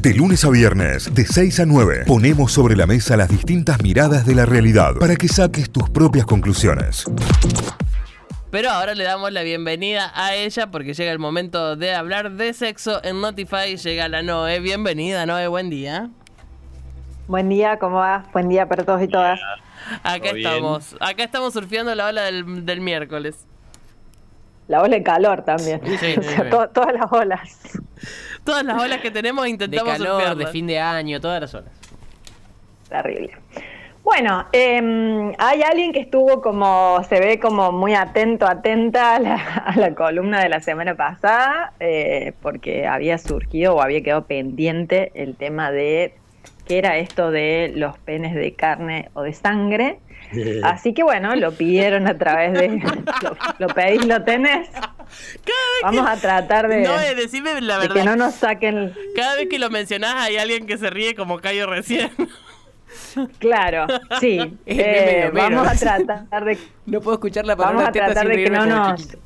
De lunes a viernes, de 6 a 9, ponemos sobre la mesa las distintas miradas de la realidad para que saques tus propias conclusiones. Pero ahora le damos la bienvenida a ella porque llega el momento de hablar de sexo en Notify. Llega la Noé. Bienvenida, Noé. Buen día. Buen día, ¿cómo va? Buen día para todos y todas. Acá estamos. Acá estamos surfeando la ola del, del miércoles. La ola de calor también. Sí, O sea, to- todas las olas. Todas las olas que tenemos De intentamos calor, de fin de año, todas las horas. Terrible. Bueno, eh, hay alguien que estuvo como, se ve como muy atento, atenta a la, a la columna de la semana pasada, eh, porque había surgido o había quedado pendiente el tema de qué era esto de los penes de carne o de sangre. Así que bueno, lo pidieron a través de... Lo, lo pedís, lo tenés. Vamos a tratar de, Noé, decime la de verdad. que no nos saquen... Cada vez que lo mencionás hay alguien que se ríe como Cayo recién. Claro, sí. Eh, vamos a tratar de No puedo escuchar la Vamos palabra a teta tratar de que no nos chiquito.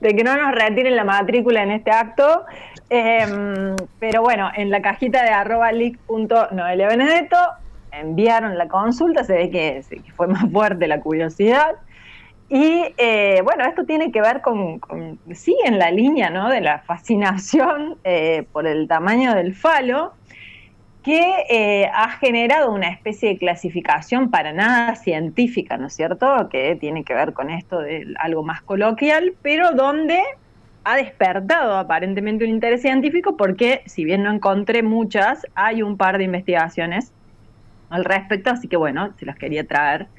de que no nos retiren la matrícula en este acto. Eh, pero bueno, en la cajita de arroba leak.noelia Benedetto enviaron la consulta, se ve que, fue más fuerte la curiosidad. Y eh, bueno, esto tiene que ver con, con- sí, en la línea ¿no? de la fascinación eh, por el tamaño del falo, que eh, ha generado una especie de clasificación para nada científica, ¿no es cierto? Que tiene que ver con esto de algo más coloquial, pero donde ha despertado aparentemente un interés científico porque, si bien no encontré muchas, hay un par de investigaciones al respecto, así que bueno, se las quería traer.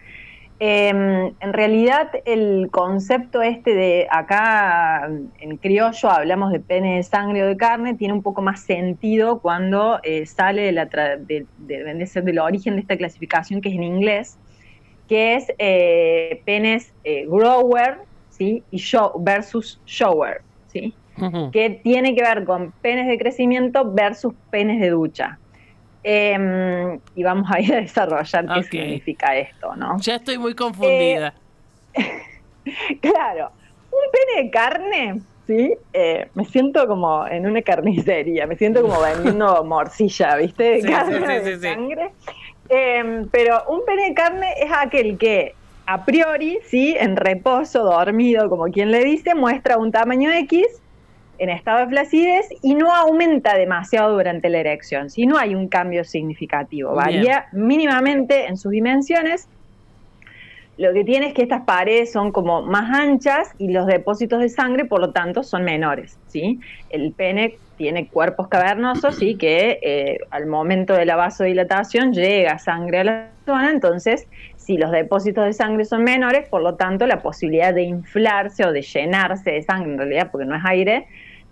Eh, en realidad, el concepto este de acá en criollo hablamos de pene de sangre o de carne, tiene un poco más sentido cuando eh, sale de la tra- de- de ser del origen de esta clasificación que es en inglés, que es eh, penes eh, grower ¿sí? y show, versus shower, ¿sí? que tiene que ver con penes de crecimiento versus penes de ducha. Em, y vamos a ir a desarrollar qué significa esto, ¿no? ya estoy muy confundida. Claro, un pene de carne, ¿sí? Eh, me siento como en una carnicería, me siento como vendiendo morcilla, ¿viste? De Sí, carne, sí, sí, de sí, sí. sangre. Eh, pero un pene de carne es aquel que a priori, ¿sí? En reposo, dormido, como quien le dice, muestra un tamaño X en estado de flacidez y no aumenta demasiado durante la erección, si no hay un cambio significativo, varía mínimamente en sus dimensiones. Lo que tiene es que estas paredes son como más anchas y los depósitos de sangre, por lo tanto, son menores, ¿sí? El pene tiene cuerpos cavernosos y que eh, al momento de la vasodilatación llega sangre a la zona, entonces si los depósitos de sangre son menores, por lo tanto la posibilidad de inflarse o de llenarse de sangre, en realidad porque no es aire,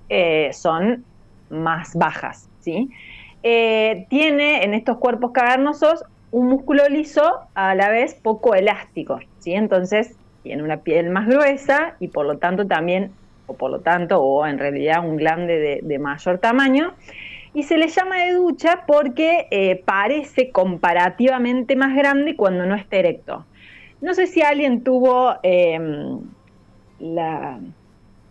eh, son más bajas. ¿sí? Eh, tiene en estos cuerpos cavernosos un músculo liso a la vez poco elástico, ¿sí? entonces tiene una piel más gruesa y por lo tanto también, o por lo tanto, o en realidad un glande de, de mayor tamaño, y se le llama de ducha porque eh, parece comparativamente más grande cuando no está erecto. No sé si alguien tuvo eh, la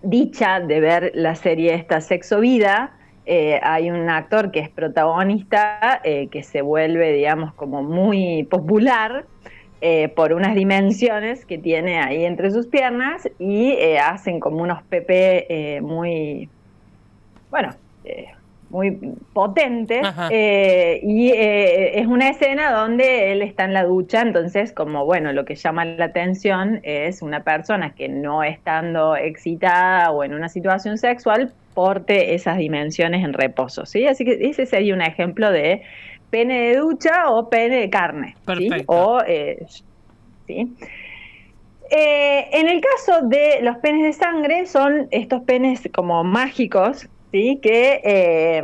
dicha de ver la serie esta Sexo Vida. Eh, hay un actor que es protagonista eh, que se vuelve, digamos, como muy popular por unas dimensiones que tiene ahí entre sus piernas y hacen como unos PP muy, bueno, muy potentes. Eh, y eh, es una escena donde él está en la ducha, entonces como, bueno, lo que llama la atención es una persona que no estando excitada o en una situación sexual porte esas dimensiones en reposo, ¿sí? Así que ese sería un ejemplo de pene de ducha o pene de carne, ¿sí? Perfecto. O, eh, ¿sí? Eh, en el caso de los penes de sangre, son estos penes como mágicos, ¿sí? Que, eh,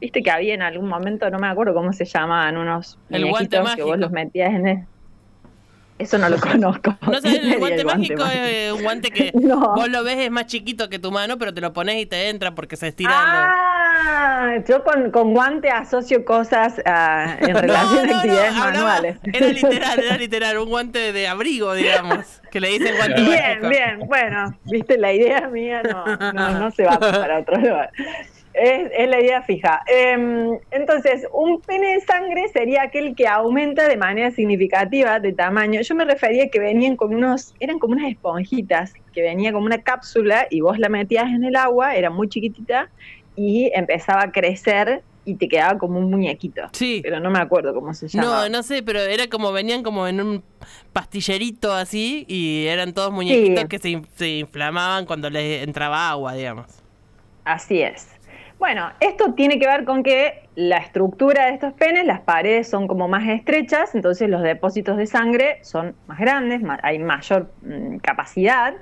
viste que había en algún momento, no me acuerdo cómo se llamaban, unos El guante muñequitos que vos mágico. los metías en el... Eso no lo conozco. No sé, ¿Qué el guante el mágico mágico? es un guante que No. vos lo ves es más chiquito que tu mano, pero te lo pones y te entra porque se estira. Ah, yo con, con guante asocio cosas ah, en relación a actividades hablaba- manuales. Era literal, era literal, un guante de abrigo, digamos, que le dicen guante Bien, bien, bueno, viste, la idea mía no, no, no se va para otro lugar. Es, es la idea fija. Em, entonces, un pene de sangre sería aquel que aumenta de manera significativa de tamaño. Yo me refería que venían con unos, eran como unas esponjitas, que venía como una cápsula y vos la metías en el agua, era muy chiquitita y empezaba a crecer y te quedaba como un muñequito. Sí. Pero no me acuerdo cómo se llama. No, no sé, pero era como venían como en un pastillerito así y eran todos muñequitos Sí. que se, se inflamaban cuando les entraba agua, digamos. Así es. Bueno, esto tiene que ver con que la estructura de estos penes, las paredes son como más estrechas, entonces los depósitos de sangre son más grandes, hay mayor mm, capacidad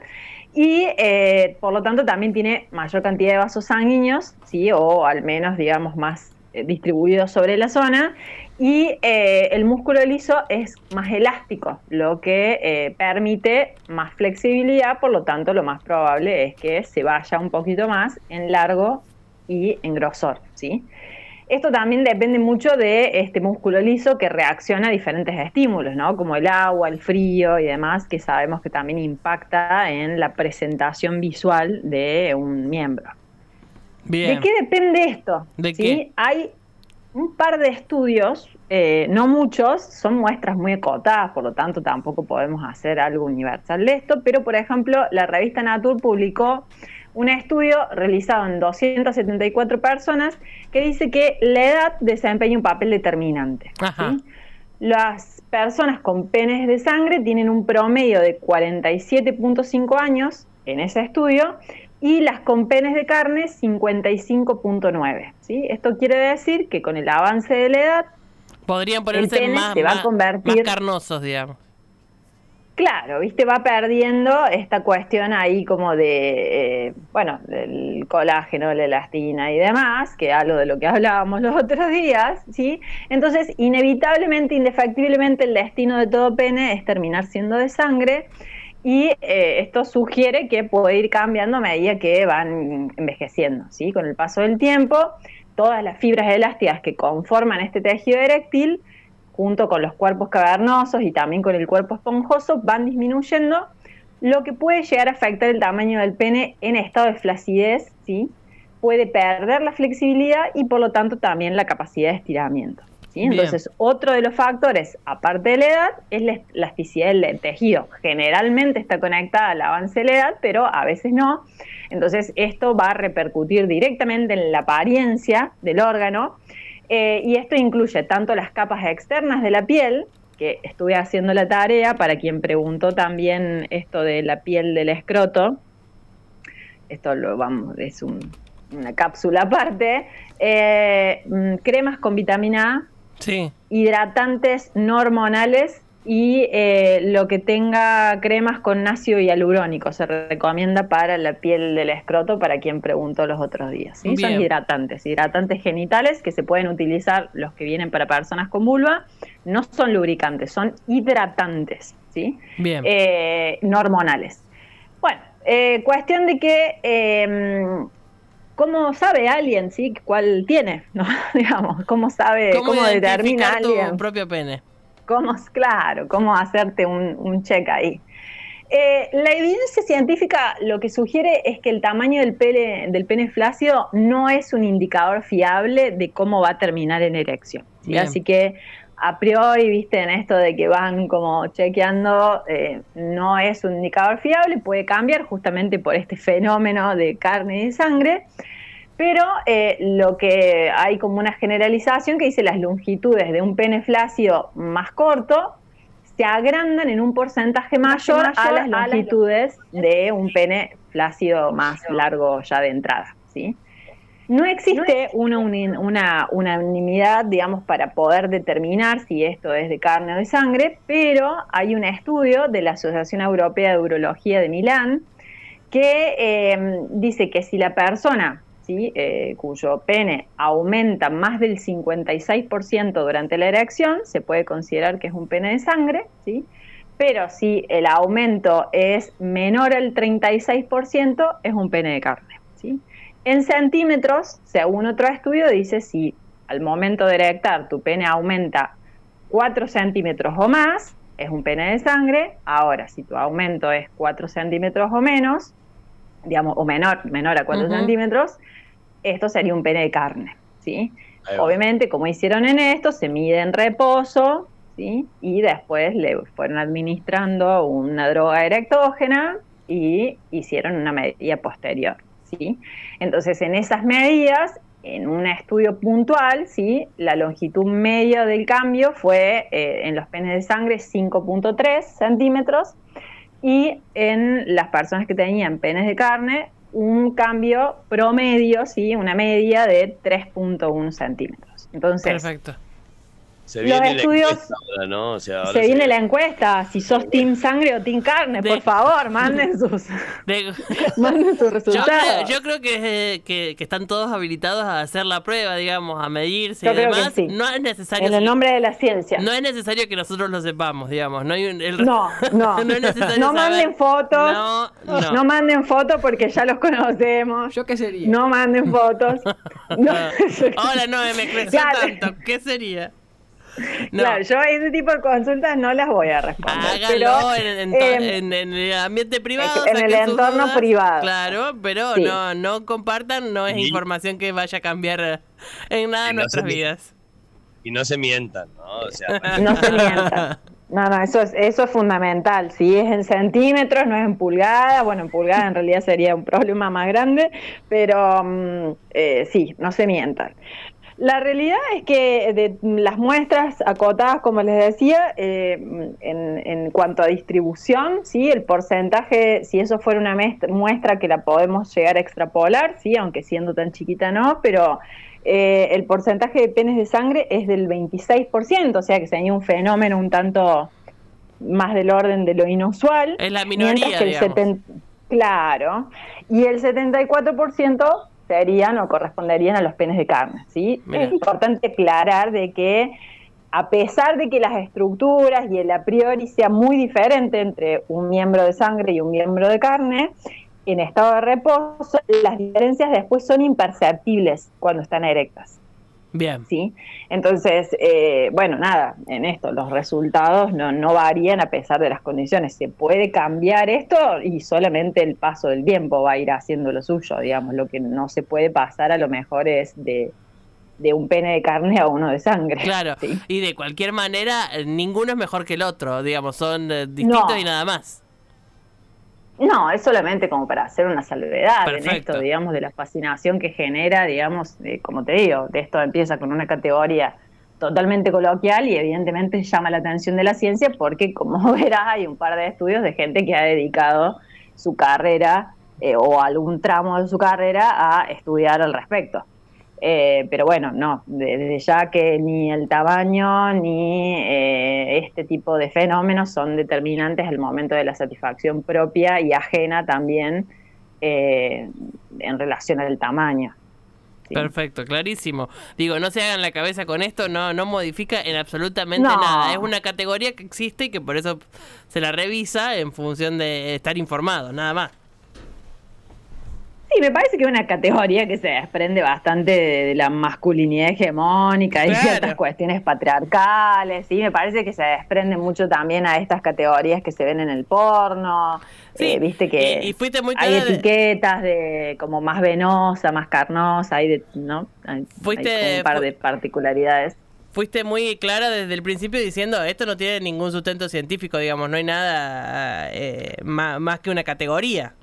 y eh, por lo tanto también tiene mayor cantidad de vasos sanguíneos, ¿sí? o al menos digamos más eh, distribuidos sobre la zona. Y eh, el músculo liso es más elástico, lo que permite más flexibilidad, por lo tanto lo más probable es que se vaya un poquito más en largo y en grosor, ¿sí? Esto también depende mucho de este músculo liso que reacciona a diferentes estímulos, ¿no? Como el agua, el frío y demás, que sabemos que también impacta en la presentación visual de un miembro. Bien. ¿De qué depende esto? ¿De ¿Sí? qué? Hay un par de estudios, eh, no muchos, son muestras muy acotadas, por lo tanto tampoco podemos hacer algo universal de esto, pero por ejemplo la revista Nature publicó un estudio realizado en 274 personas que dice que la edad desempeña un papel determinante. Ajá. ¿sí? Las personas con penes de sangre tienen un promedio de 47.5 años en ese estudio y las con penes de carne 55.9. ¿sí? Esto quiere decir que con el avance de la edad, Podrían ponerse pene más, se va a más- convertir- más carnosos, digamos. Claro, viste, va perdiendo esta cuestión ahí como de, eh, bueno, del colágeno, la elastina y demás, que algo de lo que hablábamos los otros días, ¿sí? Entonces, inevitablemente, indefectiblemente, el destino de todo pene es terminar siendo de sangre. Y eh, esto sugiere que puede ir cambiando a medida que van envejeciendo, ¿sí? Con el paso del tiempo, todas las fibras elásticas que conforman este tejido eréctil, junto con los cuerpos cavernosos y también con el cuerpo esponjoso, van disminuyendo, lo que puede llegar a afectar el tamaño del pene en estado de flacidez, ¿sí? Puede perder la flexibilidad y por lo tanto también la capacidad de estiramiento. ¿sí? Entonces, otro de los factores, aparte de la edad, es la elasticidad del tejido. Generalmente está conectada al avance de la edad, pero a veces no. Entonces, esto va a repercutir directamente en la apariencia del órgano. Eh, y esto incluye tanto las capas externas de la piel, que estuve haciendo la tarea para quien preguntó también esto de la piel del escroto. Esto lo vamos, es un- una cápsula aparte. eh, mm, cremas con vitamina A, Sí. hidratantes no hormonales y eh, lo que tenga cremas con ácido hialurónico se recomienda para la piel del escroto para quien preguntó los otros días. ¿sí? Son hidratantes, hidratantes genitales que se pueden utilizar los que vienen para personas con vulva, no son lubricantes, son hidratantes, ¿sí? Bien. Eh, no hormonales. Bueno, eh, cuestión de que eh, ¿Cómo sabe alguien, sí, cuál tiene? ¿no? Digamos, ¿cómo sabe, cómo, determina identificar tu alguien? propio pene? ¿Cómo, claro, cómo hacerte un, un check ahí? Eh, la evidencia científica lo que sugiere es que el tamaño del pene, del pene flácido no es un indicador fiable de cómo va a terminar en erección. Así que a priori, viste, en esto de que van como chequeando, eh, no es un indicador fiable, puede cambiar justamente por este fenómeno de carne y de sangre. Pero eh, lo que hay como una generalización que dice las longitudes de un pene flácido más corto se agrandan en un porcentaje mayor, a las longitudes de un pene flácido más largo ya de entrada. ¿sí? No existe una, unanimidad, digamos, para poder determinar si esto es de carne o de sangre, pero hay un estudio de la Asociación Europea de Urología de Milán que eh, dice que si la persona ¿sí? eh, cuyo pene aumenta más del 56% durante la erección, se puede considerar que es un pene de sangre, ¿sí? pero si el aumento es menor al 36%, es un pene de carne. ¿sí? En centímetros, según otro estudio, dice si al momento de erectar tu pene aumenta 4 centímetros o más, es un pene de sangre. Ahora, si tu aumento es 4 centímetros o menos, digamos, o menor, menor a 4 Ujú. centímetros, esto sería un pene de carne, ¿sí? Obviamente, como hicieron en esto, se mide en reposo, ¿sí? Y después le fueron administrando una droga erectógena y hicieron una medida posterior, ¿sí? Entonces, en esas medidas, en un estudio puntual, ¿sí? La longitud media del cambio fue eh, en los penes de sangre 5.3 centímetros y en las personas que tenían penes de carne un cambio promedio, ¿sí? Una media de 3.1 centímetros. Entonces, Perfecto. Se Los viene estudios- la encuesta ahora, ¿no? O sea, ahora se viene la encuesta, si sos team sangre o team carne, De- por favor, manden sus, De- manden sus resultados. yo creo que, eh, que, que están todos habilitados a hacer la prueba, digamos, a medirse Yo y creo que demás. sí. No es necesario en el nombre de la ciencia. no es necesario que nosotros lo sepamos, digamos. No hay un, el- No, no. no es necesario No manden fotos. No, no. No manden fotos porque ya los conocemos. ¿Yo qué sería? No manden fotos. No. Ahora no me creció tanto. ¿Qué sería? No. Claro, yo ese tipo de consultas no las voy a responder. Hágalo pero, en, en- eh, en- en el ambiente privado. en el entorno dudas. privado. Claro, pero Sí. no, no compartan, no es Y- información que vaya a cambiar en nada Y no nuestras se- vidas. Y no se mientan, ¿no? O sea, No se mientan. No, no, eso es, eso es fundamental. Si es en centímetros, no es en pulgadas. Bueno, en pulgadas en realidad sería un problema más grande, pero mm, eh, sí, no se mientan. La realidad es que de las muestras acotadas, como les decía, eh, en, en cuanto a distribución, sí, el porcentaje, si eso fuera una muestra que la podemos llegar a extrapolar, sí, aunque siendo tan chiquita no, pero eh, el porcentaje de penes de sangre es del 26%, o sea que sería un fenómeno un tanto más del orden de lo inusual. Es la minoría, mientras que el digamos. 70 claro, y el 74% serían o corresponderían a los penes de carne, ¿sí? Mira. Es importante aclarar de que a pesar de que las estructuras y el a priori sea muy diferente entre un miembro de sangre y un miembro de carne, en estado de reposo las diferencias después son imperceptibles cuando están erectas. Bien. ¿sí? Entonces, eh, bueno, nada, en esto los resultados no, no varían a pesar de las condiciones. Se puede cambiar esto y solamente el paso del tiempo va a ir haciendo lo suyo, digamos. Lo que no se puede pasar a lo mejor es de, de un pene de carne a uno de sangre. Claro. ¿sí? Y de cualquier manera, eh, ninguno es mejor que el otro, digamos, son eh, distintos No. y nada más. No, es solamente como para hacer una salvedad en esto, digamos, de la fascinación que genera, digamos, eh, como te digo, de esto empieza con una categoría totalmente coloquial y evidentemente llama la atención de la ciencia porque, como verás, hay un par de estudios de gente que ha dedicado su carrera eh, o algún tramo de su carrera a estudiar al respecto. Eh, pero bueno, no, de- desde ya que ni el tamaño ni eh, este tipo de fenómenos son determinantes al momento de la satisfacción propia y ajena también eh, en relación al tamaño. Sí. Perfecto, clarísimo. Digo, no se hagan la cabeza con esto, no, no modifica en absolutamente No. nada. Es una categoría que existe y que por eso se la revisa en función de estar informado, nada más. Me parece que es una categoría que se desprende bastante de, de la masculinidad hegemónica y Claro. ciertas cuestiones patriarcales, sí, me parece que se desprende mucho también a estas categorías que se ven en el porno, Sí, eh, viste que y- y fuiste muy hay de- etiquetas de como más venosa, más carnosa, hay de, ¿no? Hay, Fuiste- hay un par de particularidades. Fuiste muy clara desde el principio diciendo esto no tiene ningún sustento científico, digamos, no hay nada eh, ma- más que una categoría.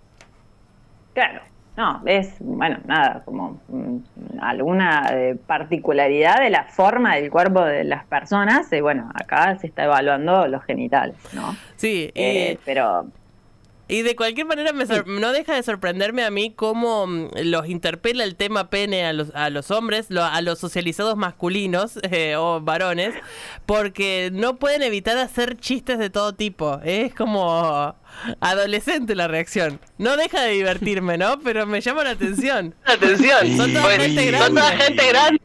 Claro, no, es, bueno, nada, como mm, alguna eh, particularidad de la forma del cuerpo de las personas, y bueno, acá se está evaluando los genitales, ¿no? Sí, Eh, pero Y de cualquier manera me sor- no deja de sorprenderme a mí cómo mm, los interpela el tema pene a los, a los hombres, lo- a los socializados masculinos eh, o varones, porque no pueden evitar hacer chistes de todo tipo. Es como adolescente la reacción. No deja de divertirme, ¿no? Pero me llama la atención. Atención, Son toda gente son grande. toda gente grande.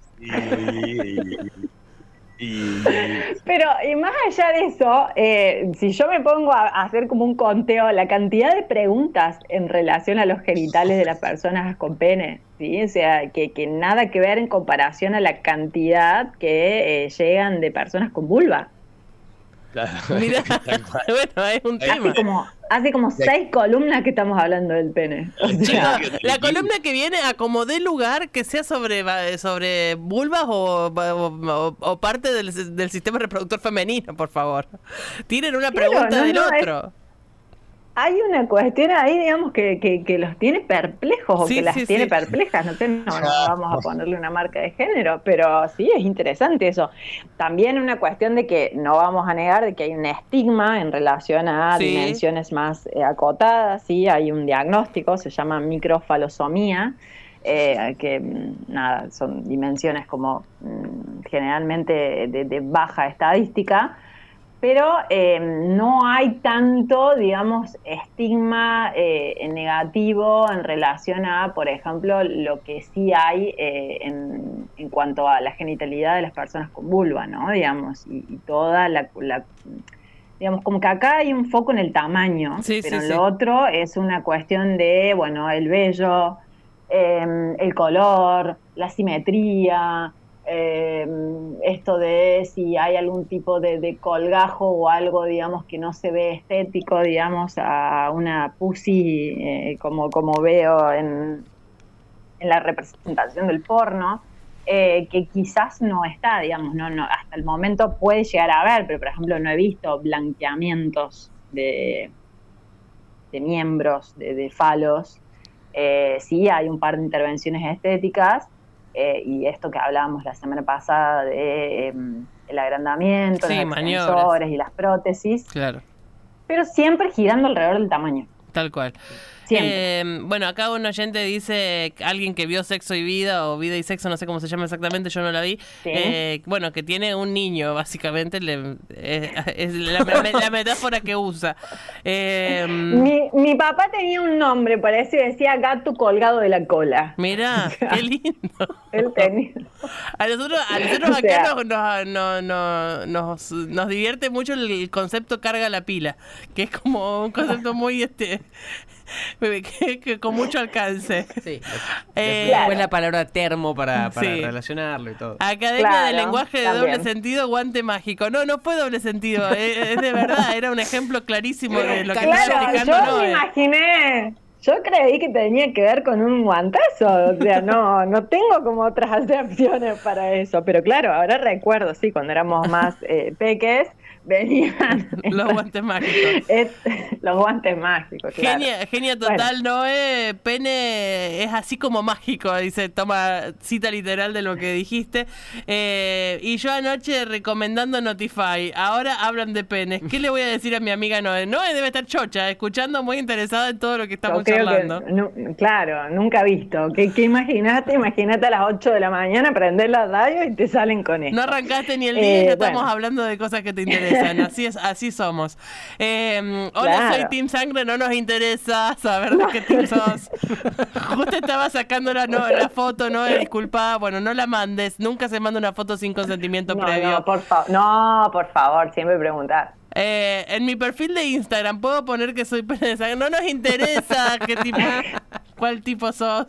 Pero, y más allá de eso, eh, si yo me pongo a, a hacer como un conteo, la cantidad de preguntas en relación a los genitales de las personas con pene, ¿sí? O sea, que, que nada que ver en comparación a la cantidad que eh, llegan de personas con vulva. Claro. Mira, bueno, es un Hace tema. Hace como, hace como seis columnas que estamos hablando del pene. O sea, la columna que viene acomodé lugar que sea sobre, sobre vulvas o, o- o parte del, del sistema reproductor femenino, por favor. Tienen una Claro, pregunta no, del no, es- otro. Hay una cuestión ahí, digamos, que, que, que los tiene perplejos o Sí, que las sí, tiene sí. perplejas. No, sé, no, no vamos a ponerle una marca de género, pero sí es interesante eso. También una cuestión de que no vamos a negar de que hay un estigma en relación a Sí. dimensiones más eh, acotadas. Sí, hay un diagnóstico, se llama microfalosomía. eh, que mm, nada, son dimensiones como mm, generalmente de, de baja estadística, pero eh, no hay tanto, digamos, estigma eh, negativo en relación a, por ejemplo, lo que sí hay eh, en, en cuanto a la genitalidad de las personas con vulva, ¿no? Digamos, y, y toda la, la- digamos, como que acá hay un foco en el tamaño, Sí, pero sí, lo otro es una cuestión de, bueno, el vello, el color, la simetría, eh, esto de si hay algún tipo de, colgajo o algo, digamos, que no se ve estético, digamos, a una pussy, eh, como, como veo en, la representación del porno, eh, que quizás no está, digamos, no, no, hasta el momento puede llegar a ver, pero por ejemplo no he visto blanqueamientos de, de miembros, de, de falos. Eh, sí, hay un par de intervenciones estéticas eh, y esto que hablábamos la semana pasada de em, el agrandamiento, Sí, los extensores y las prótesis, Claro, pero siempre girando alrededor del tamaño. tal cual. Eh, bueno, acá un oyente dice, alguien que vio Sexo y Vida o Vida y Sexo, no sé cómo se llama exactamente, yo no la vi. Sí. Eh, bueno, que tiene un niño, básicamente, le- eh, es la, me- la metáfora que usa. Eh, Mi, mi papá tenía un nombre, parece, decía gato colgado de la cola. Mira, qué lindo. Él tenía. A nosotros, a nosotros O acá nos, nos, no- no- nos, nos divierte mucho el concepto carga la pila, que es como un concepto muy este que, que con mucho alcance. Sí. Eh, Después la palabra termo para, para Sí. relacionarlo y todo. Academia Claro, de Lenguaje de también. Doble Sentido, Guante Mágico. No, no fue doble sentido, eh, es de verdad, era un ejemplo clarísimo de lo que estaba Claro, explicando. yo no, me eh. imaginé. Yo creí que tenía que ver con un guantazo, o sea, no, no tengo como otras acepciones para eso, pero claro, ahora recuerdo, sí, cuando éramos más eh, peques, venían Los guantes mágicos. es- los guantes mágicos, claro. Genia, genia total, Noé. Pene es así como mágico, dice, toma cita literal de lo que dijiste. Eh, y yo anoche recomendando Notify. Ahora hablan de penes. ¿Qué le voy a decir a mi amiga Noé? Noé debe estar chocha, escuchando, muy interesada en todo lo que estamos nu- claro, nunca visto. ¿Qué, qué imaginaste? Imagínate a las 8 de la mañana prender la radio y te salen con esto. No arrancaste ni el día y Eh, estamos bueno. hablando de cosas que te interesan. Así es, así somos. Eh, hola, Claro. soy Team Sangre, no nos interesa saber de qué team sos. Justo estaba sacando la, no, la foto, no, disculpa, bueno, no la mandes. Nunca se manda una foto sin consentimiento No, previo. no, por favor, no, por favor, siempre preguntar. Eh, en mi perfil de Instagram puedo poner que soy pene de sangre. No nos interesa qué tipo, cuál tipo sos.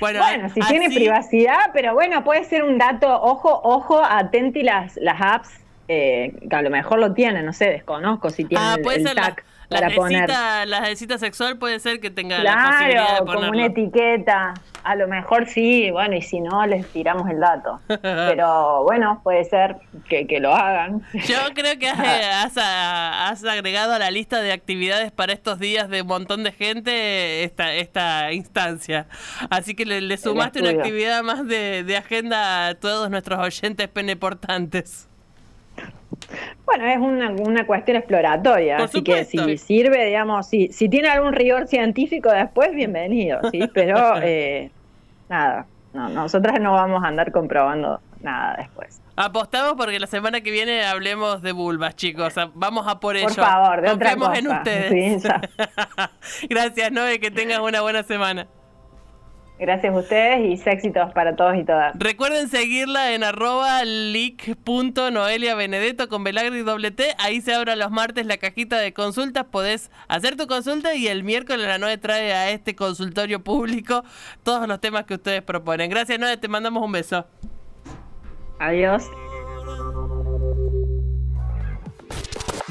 Bueno, Bueno, si tiene así- privacidad, pero bueno, puede ser un dato, ojo, ojo, atenti las, las apps, eh, que a lo mejor lo tienen, no sé, desconozco si tienen Ah, puede el ser la, tag la para de poner. cita, la de cita sexual puede ser que tenga la posibilidad de Claro, como ponerlo. una etiqueta. A lo mejor sí, bueno, y si no, les tiramos el dato. Pero bueno, puede ser que, que lo hagan. Yo creo que has, eh, has, has agregado a la lista de actividades para estos días de un montón de gente esta, esta instancia. Así que le, le sumaste una actividad más de, de agenda a todos nuestros oyentes peneportantes. Bueno, es una, una cuestión exploratoria, Por así que si sirve, digamos, si, si tiene algún rigor científico después, bienvenido, ¿sí? Pero eh, nada, no, nosotras no vamos a andar comprobando nada después. Apostamos porque la semana que viene hablemos de vulvas, chicos. Vamos a por ello. Por favor, de otra Confiemos en cosa. ustedes. Sí. Gracias, Noé. Que tengas una buena semana. Gracias a ustedes y éxitos para todos y todas. Recuerden seguirla en arroba leak.noelia Benedetto con Belagri y doble T. Ahí se abre los martes la cajita de consultas. Podés hacer tu consulta y el miércoles la Noe trae a este consultorio público todos los temas que ustedes proponen. Gracias, Noe. Te mandamos un beso. Adiós.